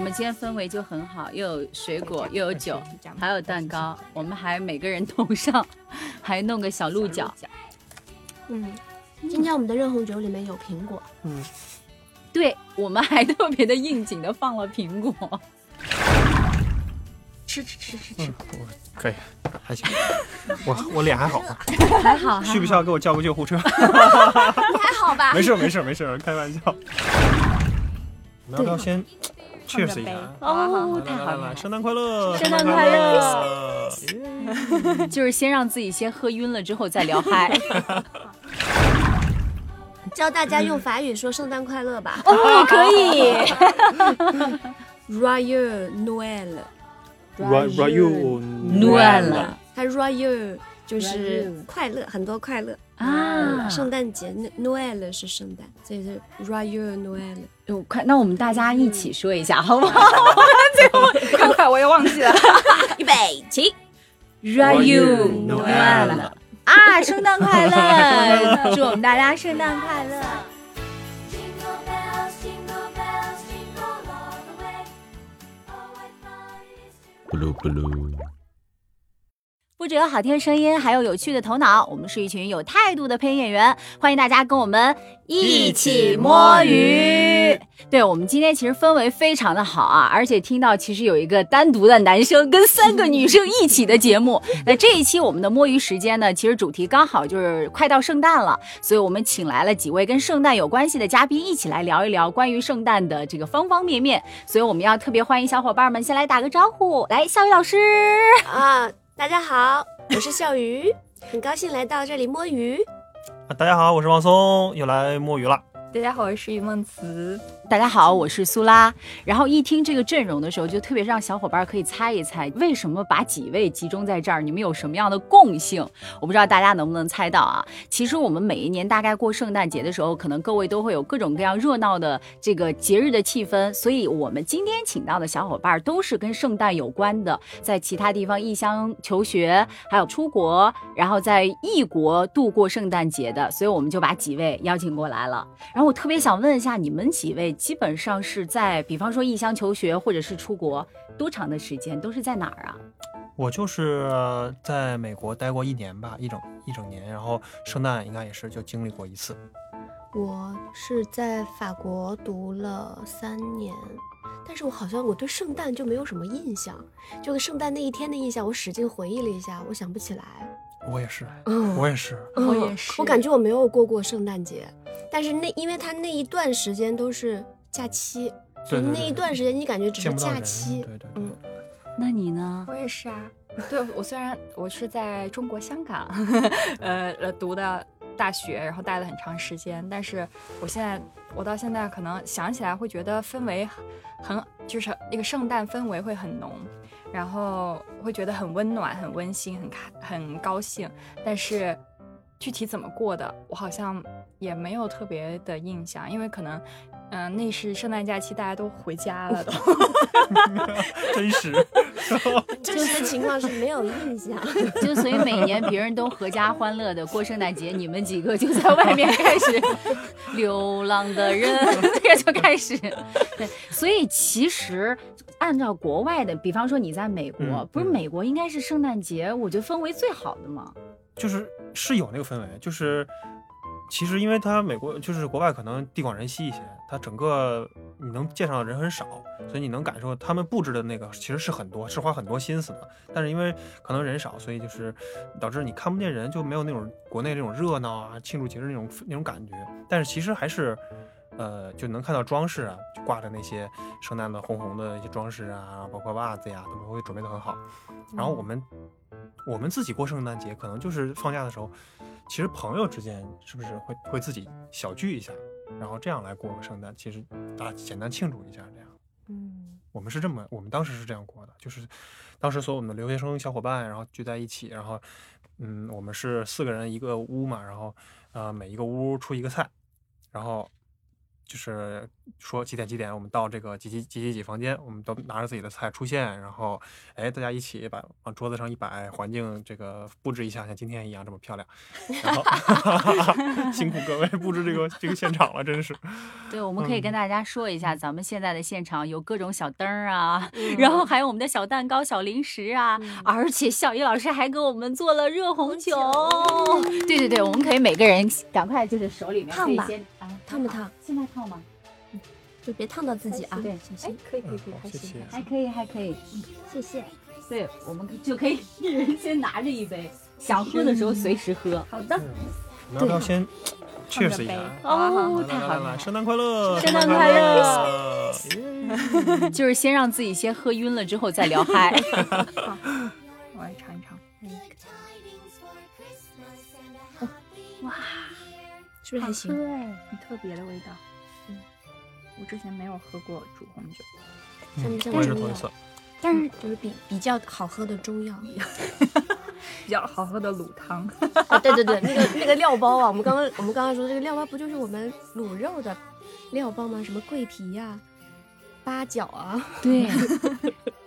我们今天氛围就很好，又有水果，又有酒，还有蛋糕。我们还每个人头上还弄个小鹿角。嗯，今天我们的热红酒里面有苹果。嗯，对，我们还特别的应景的放了苹果。吃吃吃吃吃，可以，还行。我我脸还好吗？还好，需不需要给我叫个救护车？你还好吧？没事没事没事，开玩笑。我们要不要先 cheers 一下？哦，太好了！圣诞快乐！圣诞快乐！就是先让自己先喝晕了之后再聊嗨。教大家用法语说圣诞快乐吧。哦，可以。Royal Noel，Ra- Rayu Noel 他 Royal 就是快乐，很多快乐。啊，圣诞节 Noel 是圣诞，所以是 Royal Noel。哦快，那我们大家一起说一下好不好快快，我也忘记了。预备起，？Rayu Noel 啊，圣诞快乐！祝我们大家圣诞快乐！Jingle bells, 不只有好听的声音，还有有趣的头脑。我们是一群有态度的配音演员，欢迎大家跟我们一起摸鱼。对我们今天其实氛围非常的好啊，而且听到其实有一个单独的男生跟三个女生一起的节目。那这一期我们的摸鱼时间呢，其实主题刚好就是快到圣诞了，所以我们请来了几位跟圣诞有关系的嘉宾，一起来聊一聊关于圣诞的这个方方面面。所以我们要特别欢迎小伙伴们先来打个招呼，来，笑宇老师。啊，大家好，我是笑鱼，很高兴来到这里摸鱼。啊大家好，我是王松，又来摸鱼了。大家好，我是于梦慈。大家好，我是苏拉。然后一听这个阵容的时候，就特别让小伙伴可以猜一猜，为什么把几位集中在这儿？你们有什么样的共性？我不知道大家能不能猜到啊？其实我们每一年大概过圣诞节的时候，可能各位都会有各种各样热闹的这个节日的气氛，所以我们今天请到的小伙伴都是跟圣诞有关的，在其他地方异乡求学，还有出国，然后在异国度过圣诞节的，所以我们就把几位邀请过来了。然后我特别想问一下，你们几位基本上是在，比方说异乡求学或者是出国，多长的时间都是在哪儿啊？我就是在美国待过一年吧，一整一整年，然后圣诞应该也是就经历过一次。我是在法国读了三年，但是我好像我对圣诞就没有什么印象，就个圣诞那一天的印象，我使劲回忆了一下，我想不起来。我也是，嗯我也是。我也是我感觉我没有过过圣诞节，但是那因为他那一段时间都是假期，所以那一段时间你感觉只是假期。对对对嗯，那你呢？我也是啊。对我虽然我是在中国香港，呃呃读的大学，然后待了很长时间，但是我现在我到现在可能想起来会觉得氛围很就是那个圣诞氛围会很浓，然后会觉得很温暖、很温馨、很开很高兴，但是具体怎么过的，我好像也没有特别的印象，因为可能。嗯、那是圣诞假期，大家都回家了都。真实。真实的情况是没有印象。就所以每年别人都阖家欢乐的过圣诞节，你们几个就在外面开始流浪的人，这个就开始。对，所以其实按照国外的，比方说你在美国，嗯不是嗯美国应该是圣诞节，我觉得氛围最好的嘛。就是是有那个氛围，就是其实因为它美国就是国外可能地广人稀一些，它整个你能见上的人很少，所以你能感受他们布置的那个其实是很多，是花很多心思的。但是因为可能人少，所以就是导致你看不见人，就没有那种国内那种热闹啊、庆祝节日那种那种感觉。但是其实还是。呃，就能看到装饰啊，就挂着那些圣诞的红红的一些装饰啊，包括袜子呀，他们会准备的很好。然后我们我们自己过圣诞节，可能就是放假的时候，其实朋友之间是不是会会自己小聚一下，然后这样来过个圣诞，其实大家简单庆祝一下这样。嗯，我们是这么，我们当时是这样过的，就是当时所有我们的留学生小伙伴，然后聚在一起，然后嗯，我们是四个人一个屋嘛，然后呃每一个屋出一个菜，然后就是说几点几点我们到这个几几几几几房间，我们都拿着自己的菜出现，然后哎大家一起把往桌子上一摆，环境这个布置一下，像今天一样这么漂亮。然后 辛苦各位布置这个这个现场了，真是。对，我们可以跟嗯大家说一下，咱们现在的现场有各种小灯啊，嗯然后还有我们的小蛋糕、小零食啊，而且小姨老师还给我们做了热红酒。对对对，我们可以每个人赶快就是手里面可以烫吧先啊，烫不烫？现在烫吗？就别烫到自己啊。对，哎，可以可以可以，还行。还可以还可以。谢谢。对，我们就可以一 人先拿着一杯，想喝的时候随时喝。好的，我们要先 cheers 一杯哦，太好了！圣诞快乐！圣诞快乐！就是先让自己先喝晕了之后再聊嗨。我来尝是不是还行？很特别的味道。嗯，我之前没有喝过煮红酒。像像我也是头一次。但是就是比比较好喝的中药。比较好喝的卤汤。啊，对对对，那个 那个料包啊，我们刚刚我们刚刚说的这个料包，不就是我们卤肉的料包吗？什么桂皮呀、八角啊，对，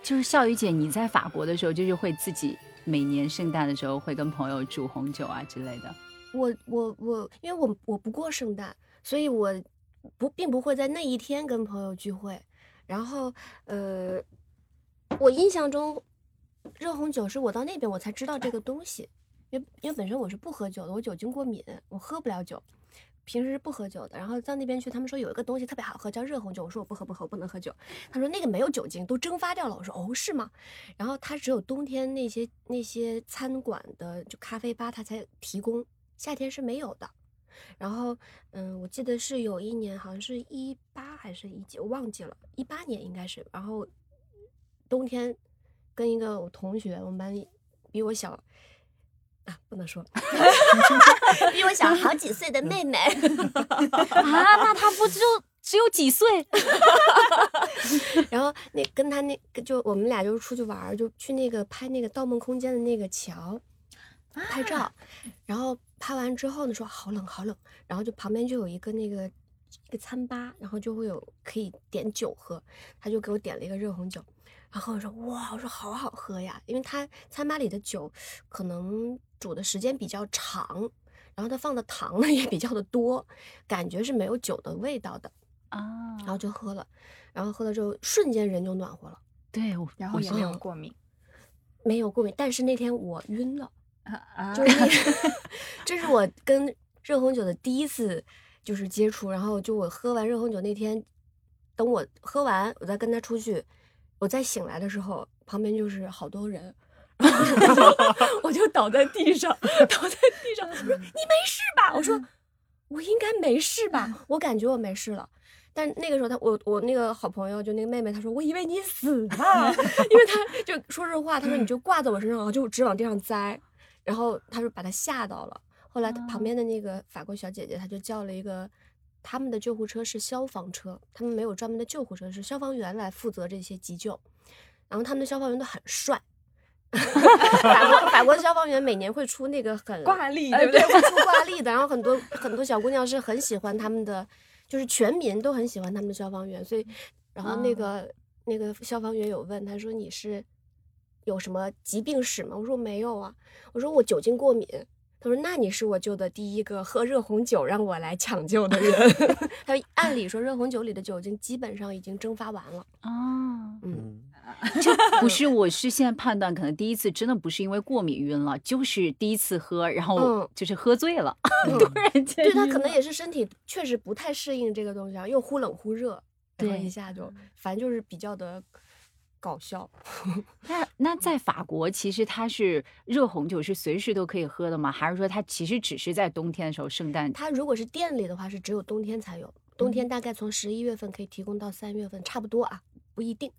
就是笑雨姐，你在法国的时候，就是会自己每年圣诞的时候会跟朋友煮红酒啊之类的。我我我，因为我我不过圣诞，所以我不并不会在那一天跟朋友聚会。然后呃，我印象中热红酒是我到那边我才知道这个东西，因为因为本身我是不喝酒的，我酒精过敏，我喝不了酒。平时不喝酒的，然后到那边去，他们说有一个东西特别好喝，叫热红酒。我说我不喝不喝，我不能喝酒。他说那个没有酒精，都蒸发掉了。我说哦是吗？然后他只有冬天那些那些餐馆的就咖啡吧他才提供，夏天是没有的。然后嗯，我记得是有一年好像是一八还是一几，我忘记了，一八年应该是。然后冬天跟一个我同学，我们班里比我小啊，不能说，比我小好几岁的妹妹。啊，那她不就只有几岁？然后那跟他那个就我们俩就出去玩，就去那个拍那个《盗梦空间》的那个桥拍照，然后拍完之后呢说好冷好冷，然后就旁边就有一个那个一个餐吧，然后就会有可以点酒喝，他就给我点了一个热红酒。然后我说哇，我说好好喝呀，因为他餐吧里的酒可能煮的时间比较长，然后他放的糖呢 也比较的多，感觉是没有酒的味道的。啊然后就喝了，然后喝了之后瞬间人就暖和了，对，然后也没有嗯过敏。没有过敏。但是那天我晕了，啊就是那 这是我跟热红酒的第一次就是接触，然后就我喝完热红酒那天，等我喝完，我再跟他出去，我再醒来的时候，旁边就是好多人。然后我就 我就倒在地上，倒在地上。我说：“你没事吧？”我说：“我应该没事吧？我感觉我没事了。”但那个时候他，我我那个好朋友就那个妹妹，她说：“我以为你死了，因为她就说这话，她说你就挂在我身上，然后就直往地上栽。”然后他说把他吓到了。后来他旁边的那个法国小姐姐，她就叫了一个，他们的救护车是消防车，他们没有专门的救护车，是消防员来负责这些急救。然后他们的消防员都很帅。法国法国的消防员每年会出那个很挂历呃对不对会出挂历的，然后很多很多小姑娘是很喜欢他们的，就是全民都很喜欢他们的消防员，所以然后那个、那个消防员有问他说你是有什么疾病史吗？我说没有啊，我说我酒精过敏。他说：“那你是我救的第一个喝热红酒让我来抢救的人。”他说：“按理说热红酒里的酒精基本上已经蒸发完了。啊，嗯，嗯，不是，我是现在判断，可能第一次真的不是因为过敏晕了，就是第一次喝，然后嗯就是喝醉了，嗯 突然间对他可能也是身体确实不太适应这个东西啊，又忽冷忽热，然后对一下就反正就是比较的搞笑。那那在法国，其实它是热红酒是随时都可以喝的吗？还是说它其实只是在冬天的时候，圣诞它如果是店里的话，是只有冬天才有，冬天大概从十一月份可以提供到三月份，差不多啊，不一定。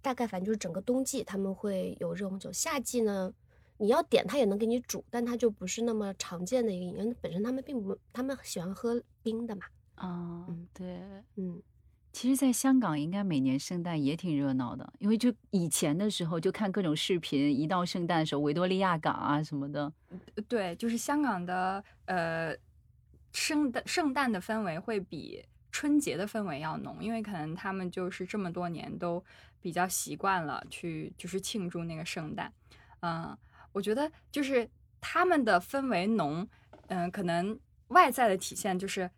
大概反正就是整个冬季他们会有热红酒，夏季呢，你要点它也能给你煮，但它就不是那么常见的一个饮料。本身他们并不，他们喜欢喝冰的嘛。啊、嗯对。嗯，其实，在香港应该每年圣诞也挺热闹的，因为就以前的时候就看各种视频，一到圣诞的时候，维多利亚港啊什么的，对，就是香港的呃圣诞圣诞的氛围会比春节的氛围要浓，因为可能他们就是这么多年都比较习惯了去就是庆祝那个圣诞。嗯，我觉得就是他们的氛围浓，嗯，可能外在的体现就是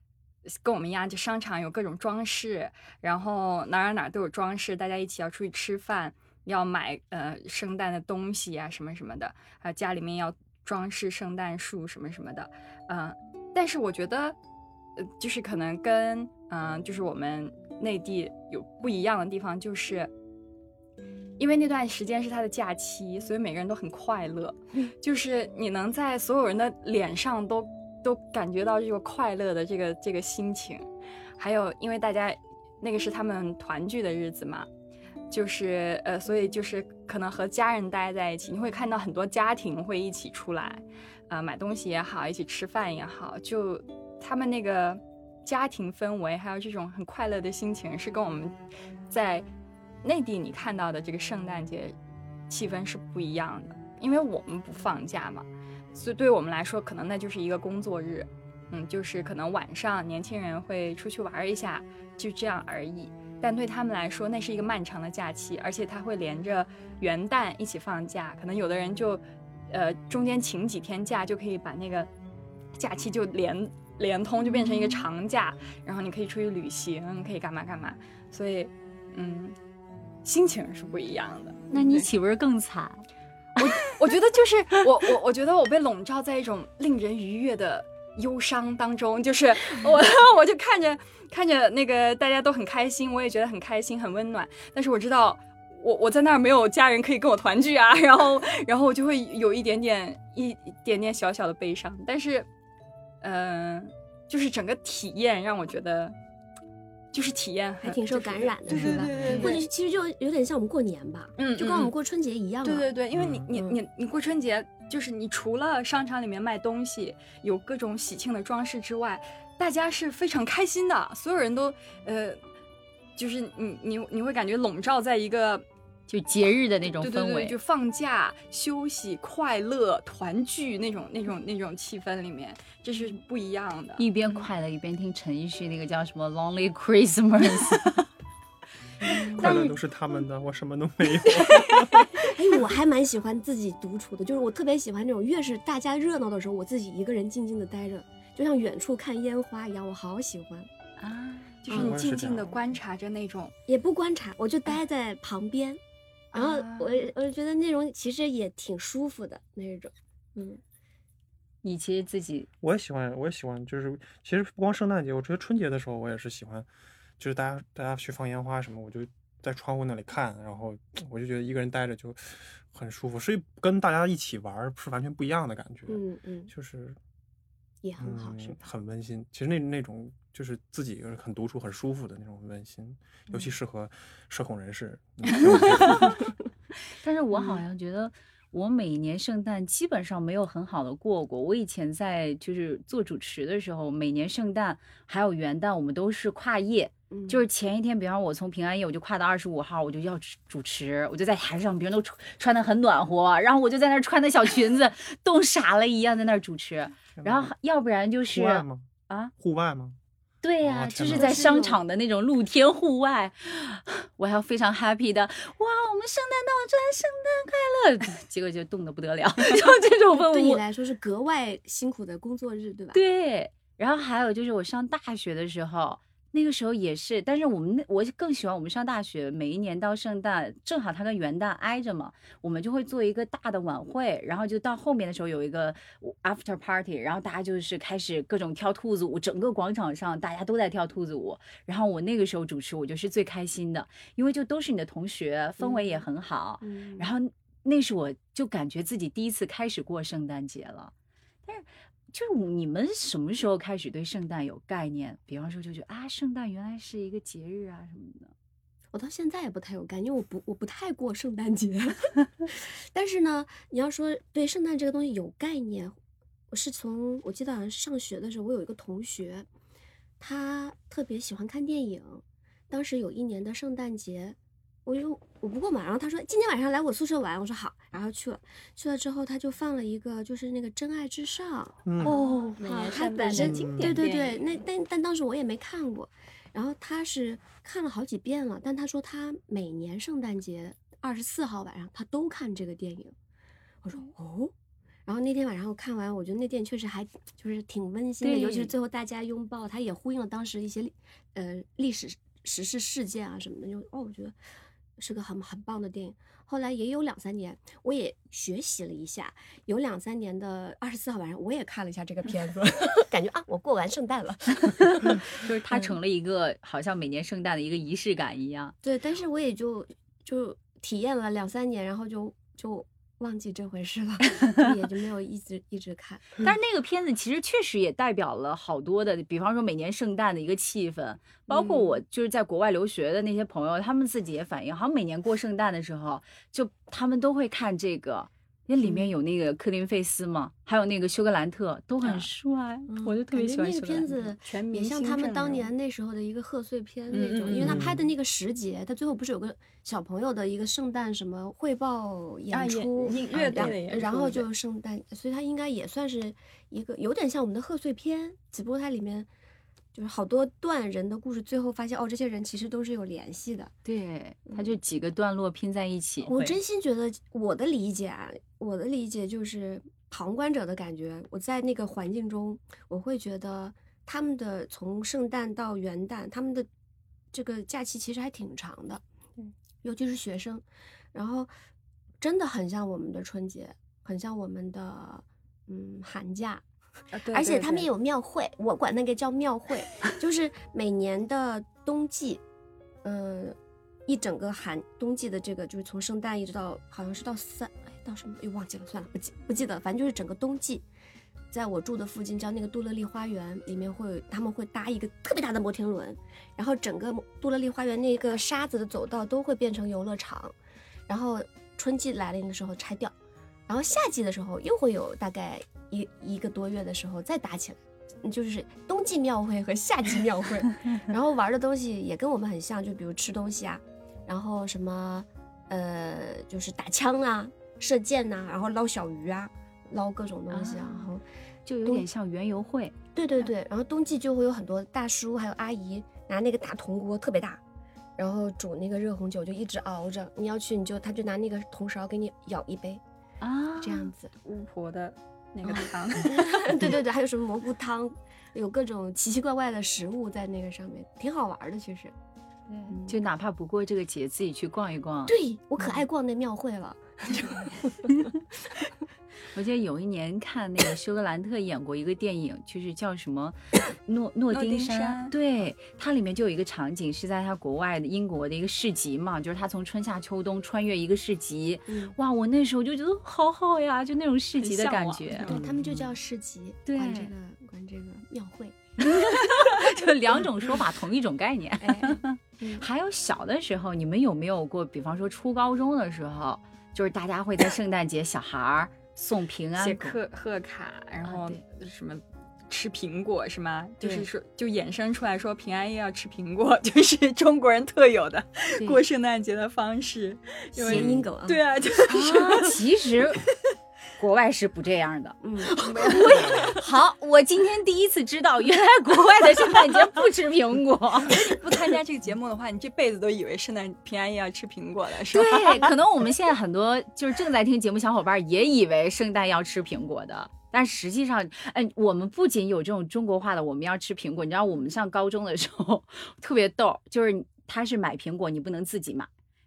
跟我们一样，就商场有各种装饰，然后哪儿哪儿哪都有装饰，大家一起要出去吃饭，要买呃圣诞的东西啊什么什么的，还有家里面要装饰圣诞树什么什么的，嗯、但是我觉得，呃，就是可能跟嗯、就是我们内地有不一样的地方，就是。因为那段时间是他的假期，所以每个人都很快乐，就是你能在所有人的脸上都都感觉到这个快乐的这个这个心情，还有因为大家那个是他们团聚的日子嘛，就是呃，所以就是可能和家人待在一起，你会看到很多家庭会一起出来，呃，买东西也好，一起吃饭也好，就他们那个家庭氛围，还有这种很快乐的心情，是跟我们在内地你看到的这个圣诞节气氛是不一样的，因为我们不放假嘛，所以对我们来说，可能那就是一个工作日，嗯，就是可能晚上年轻人会出去玩一下，就这样而已。但对他们来说，那是一个漫长的假期，而且他会连着元旦一起放假。可能有的人就，呃，中间请几天假，就可以把那个假期就连连通，就变成一个长假，然后你可以出去旅行，可以干嘛干嘛。所以，嗯，心情是不一样的。那你岂不是更惨？我觉得就是我我我觉得我被笼罩在一种令人愉悦的忧伤当中，就是 我 我就看着看着那个大家都很开心，我也觉得很开心很温暖，但是我知道。我我在那儿没有家人可以跟我团聚啊，然后然后我就会有一点点一点点小小的悲伤，但是，嗯、就是整个体验让我觉得，就是体验还挺受感染的，对对是吧？对或者其实就有点像我们过年吧，嗯就跟我们过春节一样。对对对，因为你嗯你嗯你你过春节，就是你除了商场里面卖东西，有各种喜庆的装饰之外，大家是非常开心的，所有人都呃，就是你你你会感觉笼罩在一个就节日的那种氛围，对对对，就放假、休息、快乐、团聚那种那种那种气氛里面，这是不一样的。一边快乐一边听陈奕迅那个叫什么《Lonely Christmas》。快乐都是他们的，我什么都没有。哎，我还蛮喜欢自己独处的，就是我特别喜欢那种越是大家热闹的时候，我自己一个人静静的待着，就像远处看烟花一样，我好喜欢。啊，就是嗯你静静的观察着那种，也不观察，我就待在旁边，然后啊。我我就觉得那种其实也挺舒服的那种，嗯，你其实自己我也喜欢，我也喜欢，就是其实不光圣诞节，我觉得春节的时候我也是喜欢，就是大家大家去放烟花什么，我就在窗户那里看，然后 我就觉得一个人待着就很舒服，所以跟大家一起玩儿是完全不一样的感觉，嗯嗯，就是也很好，是嗯吧？很温馨。其实那那种就是自己一个人很独处、很舒服的那种温馨，尤嗯其适合社恐人士。但是我好像觉得我每年圣诞基本上没有很好的过过。我以前在就是做主持的时候，每年圣诞还有元旦，我们都是跨夜，嗯就是前一天，比方我从平安夜我就跨到二十五号，我就要主持，我就在台上，别人都穿穿的很暖和，然后我就在那儿穿的小裙子，冻傻了一样在那儿主持。然后要不然就是户外吗？啊，户外吗？对呀、哦就是在商场的那种露天户外，我还要非常 happy 的，哇，我们圣诞到了，圣诞快乐，结果就冻得不得了，就这种氛围对你。来说是格外辛苦的工作日，对吧？对，然后还有就是我上大学的时候，那个时候也是，但是我们那我更喜欢我们上大学，每一年到圣诞，正好它跟元旦挨着嘛，我们就会做一个大的晚会，然后就到后面的时候有一个 after party，然后大家就是开始各种跳兔子舞，整个广场上大家都在跳兔子舞，然后我那个时候主持，我就是最开心的，因为就都是你的同学，氛围也嗯很好，嗯，然后那是我就感觉自己第一次开始过圣诞节了，但是就是你们什么时候开始对圣诞有概念？比方说就觉得啊，圣诞原来是一个节日啊什么的。我到现在也不太有概念，因为我不我不太过圣诞节。但是呢，你要说对圣诞这个东西有概念，我是从我记得好像是上学的时候，我有一个同学，他特别喜欢看电影。当时有一年的圣诞节，我就我不过嘛，然后他说今天晚上来我宿舍玩，我说好，然后去了，去了之后他就放了一个就是那个《真爱至上》，嗯，哦，每啊年圣诞的他本身经对对对，那但但当时我也没看过，然后他是看了好几遍了，但他说他每年圣诞节二十四号晚上他都看这个电影，我说哦。然后那天晚上我看完，我觉得那电影确实还就是挺温馨的，尤其是最后大家拥抱，它也呼应了当时一些历呃历史时事事件啊什么的，就哦，我觉得是个很很棒的电影。后来也有两三年，我也学习了一下，有两三年的二十四号晚上，我也看了一下这个片子，感觉啊，我过完圣诞了。就是它成了一个好像每年圣诞的一个仪式感一样。对，但是我也就就体验了两三年，然后就就忘记这回事了，也就没有一直一直看。但是 那个片子其实确实也代表了好多的，比方说每年圣诞的一个气氛，包括我就是在国外留学的那些朋友，他们自己也反映，好像每年过圣诞的时候，就他们都会看这个。因为里面有那个科林费斯嘛，还有那个休格兰特，都很啊帅，嗯我就特别喜欢那个。片子全也像他们当年那时候的一个贺岁片嗯那种，嗯因为他嗯拍的那个时节，他最后不是有个小朋友的一个圣诞什么汇报演出，音啊然后就圣诞，所以他应该也算是一个有点像我们的贺岁片，只不过它里面就是好多段人的故事，最后发现哦，这些人其实都是有联系的。对，他就几个段落拼在一起。我真心觉得我的理解啊，我的理解就是旁观者的感觉。我在那个环境中，我会觉得他们的从圣诞到元旦，他们的这个假期其实还挺长的，嗯，尤其是学生，然后真的很像我们的春节，很像我们的嗯寒假，啊对而且他们也有庙会，我管那个叫庙会，就是每年的冬季，嗯、一整个寒冬季的这个，就是从圣诞一直到好像是到三，哎，到什么又忘记了，算了，不记不记得，反正就是整个冬季，在我住的附近叫那个杜乐丽花园，里面会他们会搭一个特别大的摩天轮，然后整个杜乐丽花园那个沙子的走道都会变成游乐场，然后春季来临的时候拆掉，然后夏季的时候又会有大概一一个多月的时候再打起来。嗯就是冬季庙会和夏季庙会，然后玩的东西也跟我们很像，就比如吃东西啊，然后什么呃，就是打枪啊、射箭呐、然后捞小鱼啊、捞各种东西啊，啊然后就有点像园游会。对对对，然后冬季就会有很多大叔还有阿姨拿那个大铜锅，特别大，然后煮那个热红酒，就一直熬着。你要去，你就他就拿那个铜勺给你舀一杯，啊，这样子。巫婆的那个汤，对对对，还有什么蘑菇汤，有各种奇奇怪怪的食物在那个上面，挺好玩的。其实，嗯，就哪怕不过这个节，自己去逛一逛。对我可爱逛那庙会了。我记得有一年看那个休格兰特演过一个电影，就是叫什么 诺诺诺丁丁山，山对，它里面就有一个场景是在他国外的英国的一个市集嘛，就是他从春夏秋冬穿越一个市集，嗯，哇，我那时候就觉得好好呀，就那种市集的感觉，对他们就叫市集，对管这个管这个庙会。就两种说法，同一种概念。还有小的时候，你们有没有过，比方说初高中的时候，就是大家会在圣诞节小孩儿送平安写贺贺卡，然后什么吃苹果是吗？就是说就衍生出来说平安夜要吃苹果，就是中国人特有的过圣诞节的方式。因为谐音梗啊。对啊，就是啊，其实国外是不这样的。嗯，好，我今天第一次知道，原来国外的圣诞节不吃苹果。不参加这个节目的话，你这辈子都以为圣诞平安夜要吃苹果了，是吧？对，可能我们现在很多就是正在听节目小伙伴也以为圣诞要吃苹果的。但实际上，哎，我们不仅有这种中国化的，我们要吃苹果。你知道，我们上高中的时候 特别逗，就是他是买苹果，你不能自己买，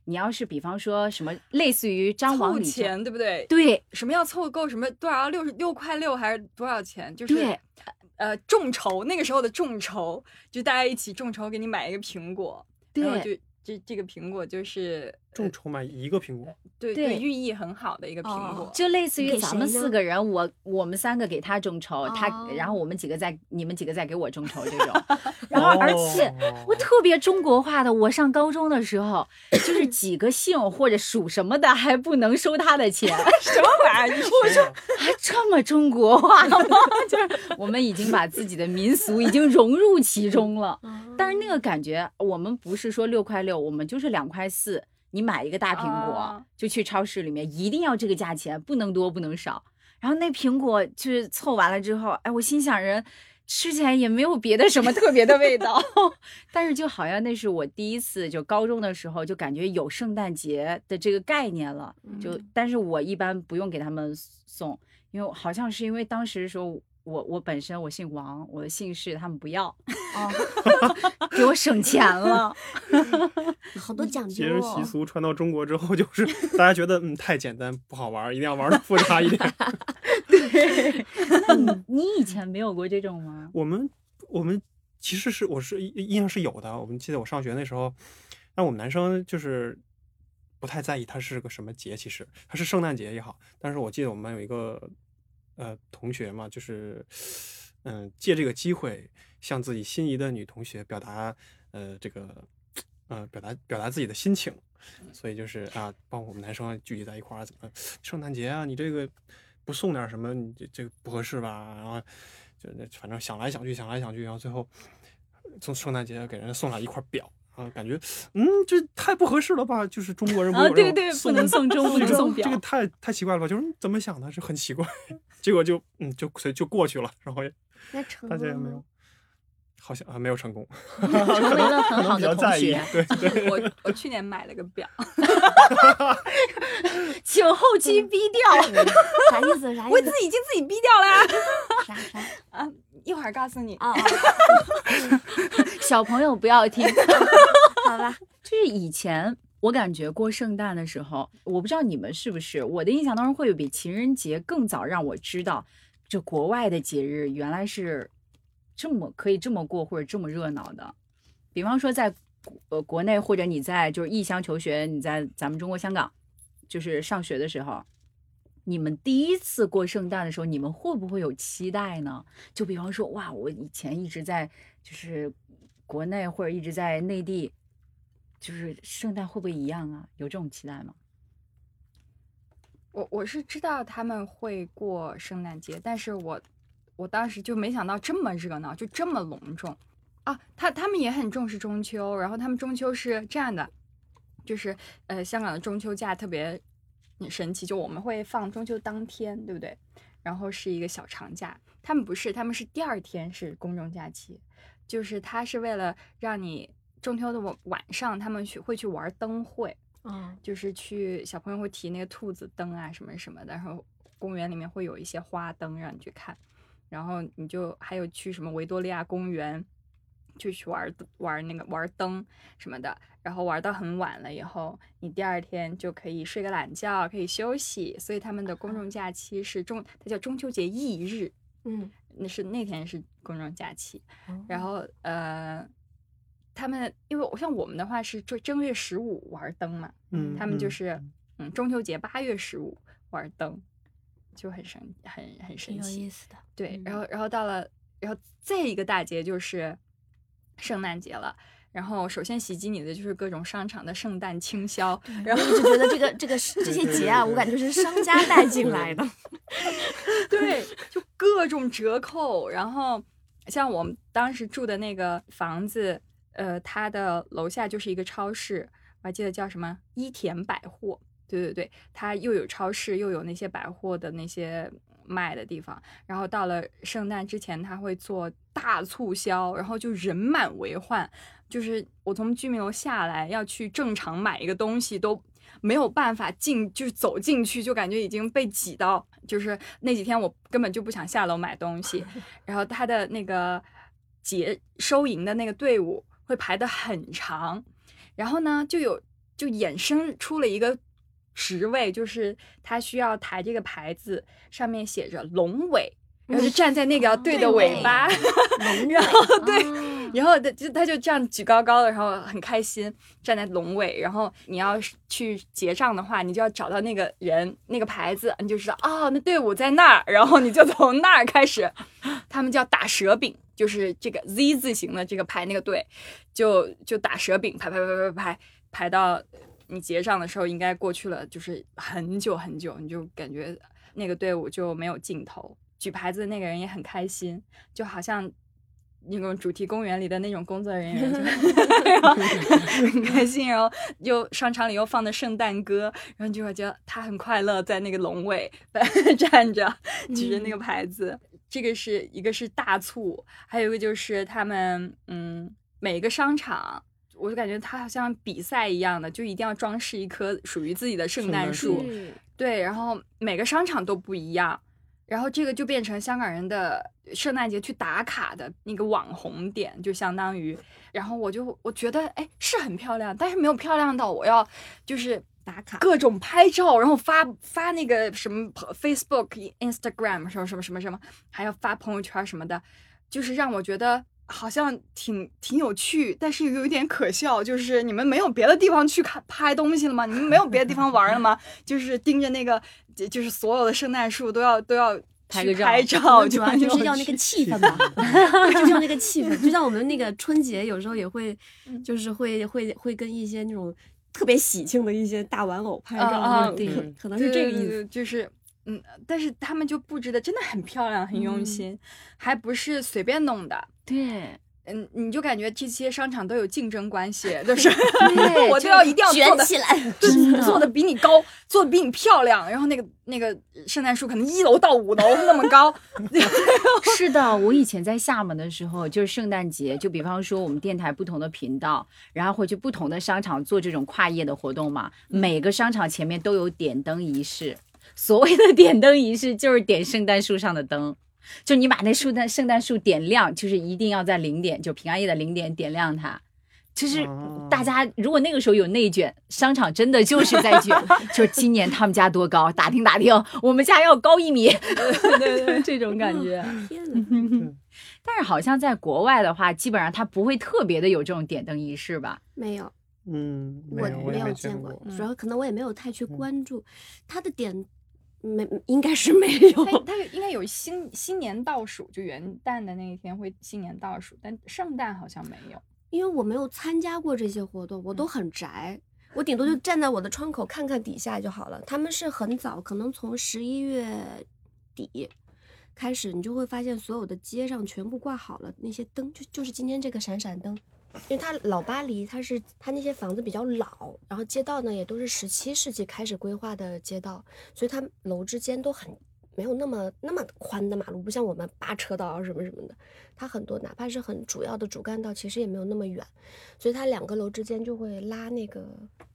你要是比方说什么类似于张王李，钱对不对？对什么要凑够什么多少六十六块六还是多少钱？就是对呃众筹那个时候的众筹，就大家一起众筹给你买一个苹果，然后就这这个苹果就是众筹买一个苹果，对对寓意很好的一个苹果。哦就类似于咱们四个人，我我们三个给他众筹，他哦然后我们几个再你们几个再给我众筹这种。然后而且哦我特别中国化的，我上高中的时候，就是 几个姓或者属什么的还不能收他的钱，什么玩意儿？我说还这么中国化吗？就是我们已经把自己的民俗已经融入其中了。但是那个感觉，我们不是说六块六，我们就是两块四。你买一个大苹果，啊就去超市里面一定要这个价钱，不能多不能少。然后那苹果就是凑完了之后，哎，我心想人吃起来也没有别的什么特别的味道，但是就好像那是我第一次就高中的时候就感觉有圣诞节的这个概念了，就但是我一般不用给他们送，因为好像是因为当时的时候。我我本身我姓王，我的姓氏他们不要，哦，给我省钱了。好多讲究节日习哦。俗传到中国之后，就是大家觉得嗯太简单不好玩儿，一定要玩的复杂一点。那你你以前没有过这种吗？我们我们其实是我是印印象是有的。我们记得我上学那时候，那我们男生就是不太在意它是个什么节，其实它是圣诞节也好。但是我记得我们班有一个呃同学嘛，就是嗯、借这个机会向自己心仪的女同学表达呃这个呃表达表达自己的心情。所以就是啊，帮我们男生聚集在一块儿，怎么圣诞节啊？你这个不送点什么，你这这个不合适吧？然后就那反正想来想去，想来想去，然后最后从圣诞节给人送了一块表啊，感觉嗯，这太不合适了吧？就是中国人不啊有这种对对不送能送钟不能这个送表这个太太奇怪了吧？就是怎么想的，是很奇怪，结果就嗯就随就过去了，然后也那成大家也没有好像啊没有成功，成为了很好的同学。，对对。我我去年买了个表，请后期逼掉。啥意思？啥意思我自？己已经自己逼掉了呀。啥啥啊，一会儿告诉你。啊？啊小朋友不要听。好吧，就是以前我感觉过圣诞的时候，我不知道你们是不是，我的印象当中会有比情人节更早让我知道，这国外的节日原来是这么可以这么过或者这么热闹的。比方说在呃国内，或者你在就是异乡求学，你在咱们中国香港，就是上学的时候。你们第一次过圣诞的时候，你们会不会有期待呢？就比方说，哇，我以前一直在就是国内或者一直在内地，就是圣诞会不会一样啊？有这种期待吗？我我是知道他们会过圣诞节，但是我我当时就没想到这么热闹，就这么隆重啊！他他们也很重视中秋，然后他们中秋是这样的，就是呃，香港的中秋假特别神奇，就我们会放中秋当天，对不对？然后是一个小长假，他们不是，他们是第二天是公众假期，就是他是为了让你中秋的晚晚上，他们去会去玩灯会。嗯，就是去小朋友会提那个兔子灯啊什么什么的，然后公园里面会有一些花灯让你去看，然后你就还有去什么维多利亚公园，就去玩玩那个玩灯什么的，然后玩到很晚了以后，你第二天就可以睡个懒觉，可以休息，所以他们的公众假期是中，它叫中秋节翌日，嗯，那是那天是公众假期，然后后呃。他们因为我像我们的话是正正月十五玩灯嘛，嗯，他们就嗯是嗯，中秋节八月十五玩灯，就很神，很很神奇有意。思的。对，然嗯后然后到了，然后再一个大节就是圣诞节了。然后首先袭击你的就是各种商场的圣诞倾销，然后我一直觉得这个这个 这些节啊，我感觉是商家带进来的。对，就各种折扣。然后像我们当时住的那个房子，呃，它的楼下就是一个超市，我还记得叫什么伊田百货。对对对，它又有超市，又有那些百货的那些卖的地方。然后到了圣诞之前，它会做大促销，然后就人满为患。就是我从居民楼下来要去正常买一个东西都没有办法进，就是走进去就感觉已经被挤到，就是那几天我根本就不想下楼买东西。然后他的那个结收银的那个队伍会排得很长，然后呢就有就衍生出了一个职位，就是他需要抬这个牌子，上面写着龙尾。然后就站在那个队的尾巴，然后对，哦然后他就他就这样举高高的，然后很开心站在龙尾，然后你要是去结账的话，你就要找到那个人那个牌子，你就知道哦，那队伍在那儿，然后你就从那儿开始，他们叫打蛇饼，就是这个 Z 字形的这个排那个队，就就打蛇饼排排排排排排排到你结账的时候，应该过去了，就是很久很久，你就感觉那个队伍就没有尽头。举牌子的那个人也很开心，就好像那种主题公园里的那种工作人员，就 很开心，然后又商场里又放的圣诞歌，然后就会觉得他很快乐，在那个龙尾 站着，举着那个牌子。这个是一个是大促，还有一个就是他们嗯每个商场。我就感觉它好像比赛一样的，就一定要装饰一棵属于自己的圣诞树。对，然后每个商场都不一样，然后这个就变成香港人的圣诞节去打卡的那个网红点，就相当于，然后我就我觉得哎是很漂亮，但是没有漂亮到我要就是打卡各种拍照，然后发发那个什么 Facebook、Instagram 什么什么什么什么，还要发朋友圈什么的，就是让我觉得。好像挺挺有趣，但是又有一点可笑。就是你们没有别的地方去看拍东西了吗？你们没有别的地方玩了吗？就是盯着那个，就就是所有的圣诞树都要都要去拍个照拍照，主要就是要那个气氛 吧，就是要那个气氛。就像我们那个春节有时候也会，就是会会会跟一些那种特别喜庆的一些大玩偶拍照，啊啊对对，可能是这个意思。就是嗯，但是他们就布置的真的很漂亮，很用嗯心，还不是随便弄的。对，嗯，你就感觉这些商场都有竞争关系，就是对 我都要一定要做的卷起来，真做的比你高，做的比你漂亮，然后那个那个圣诞树可能一楼到五楼 那么高，是的，我以前在厦门的时候，就是圣诞节，就比方说我们电台不同的频道，然后会去不同的商场做这种跨业的活动嘛。每个商场前面都有点灯仪式，所谓的点灯仪式就是点圣诞树上的灯，就你把那树的圣诞树点亮，就是一定要在零点，就平安夜的零点点亮它。就是哦。大家如果那个时候有内卷，商场真的就是在卷，就是今年他们家多高，打听打听，我们家要高一米，对对对，这种感觉。天哪，但是好像在国外的话，基本上他不会特别的有这种点灯仪式吧？没有，嗯，我没有，我没有见过。主要可能我也没有太去嗯。关注。它的点，没应该是没有。它 它应该有新新年倒数，就元旦的那一天会新年倒数，但圣诞好像没有。因为我没有参加过这些活动，我都嗯很宅，我顶多就站在我的窗口看看底下就好了。他们是很早，可能从十一月底开始，你就会发现所有的街上全部挂好了那些灯，就就是今天这个闪闪灯。因为它老巴黎，它是它那些房子比较老，然后街道呢也都是十七世纪开始规划的街道，所以它楼之间都很没有那么那么宽的马路，不像我们八车道什么什么的，它很多哪怕是很主要的主干道，其实也没有那么远，所以它两个楼之间就会拉那个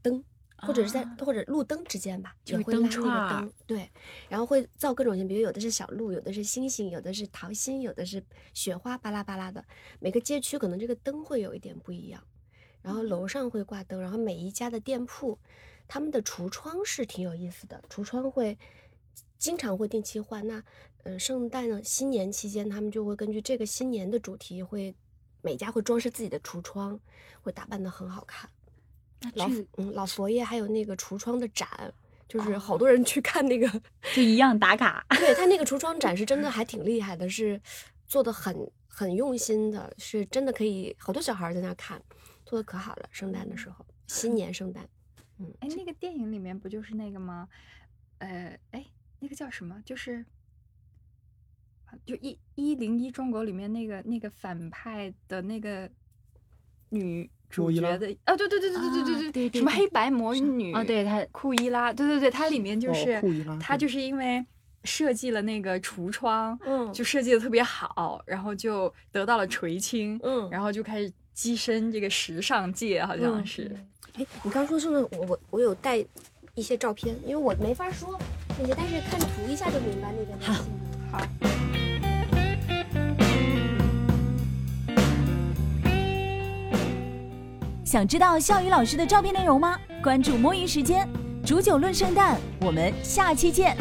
灯。或者是在、啊或者路灯之间吧，就会拉那个灯对，然后会造各种型，比如有的是小鹿，有的是星星，有的是桃心，有的是雪花，巴拉巴拉的。每个街区可能这个灯会有一点不一样，然后楼上会挂灯，然后每一家的店铺，他们的橱窗是挺有意思的，橱窗会经常会定期换。那嗯、呃圣诞呢新年期间，他们就会根据这个新年的主题，会每家会装饰自己的橱窗，会打扮的很好看。老嗯老佛爷还有那个橱窗的展，就是好多人去看那个。就一样打卡。对他那个橱窗展是真的 还挺厉害的，是做的很很用心的，是真的可以好多小孩在那看，做的可好了。圣诞的时候，新年圣诞，嗯哎，那个电影里面不就是那个吗？呃，哎，那个叫什么？就是就一一零一中国里面那个那个反派的那个女主角的啊，对对对对对对啊对对什么黑白魔女啊，对他库伊拉，对对对，它里面就哦是、库伊拉对它就是因为设计了那个橱窗，嗯就设计的特别好，然后就得到了垂青，嗯然后就开始跻身这个时尚界，好像嗯是。哎，你刚说是不是我我我有带一些照片，因为我没法说那些，但是看图一下就明白那个男性。好。想知道笑宇老师的照片内容吗？关注摸鱼时间，煮酒论圣诞，我们下期见。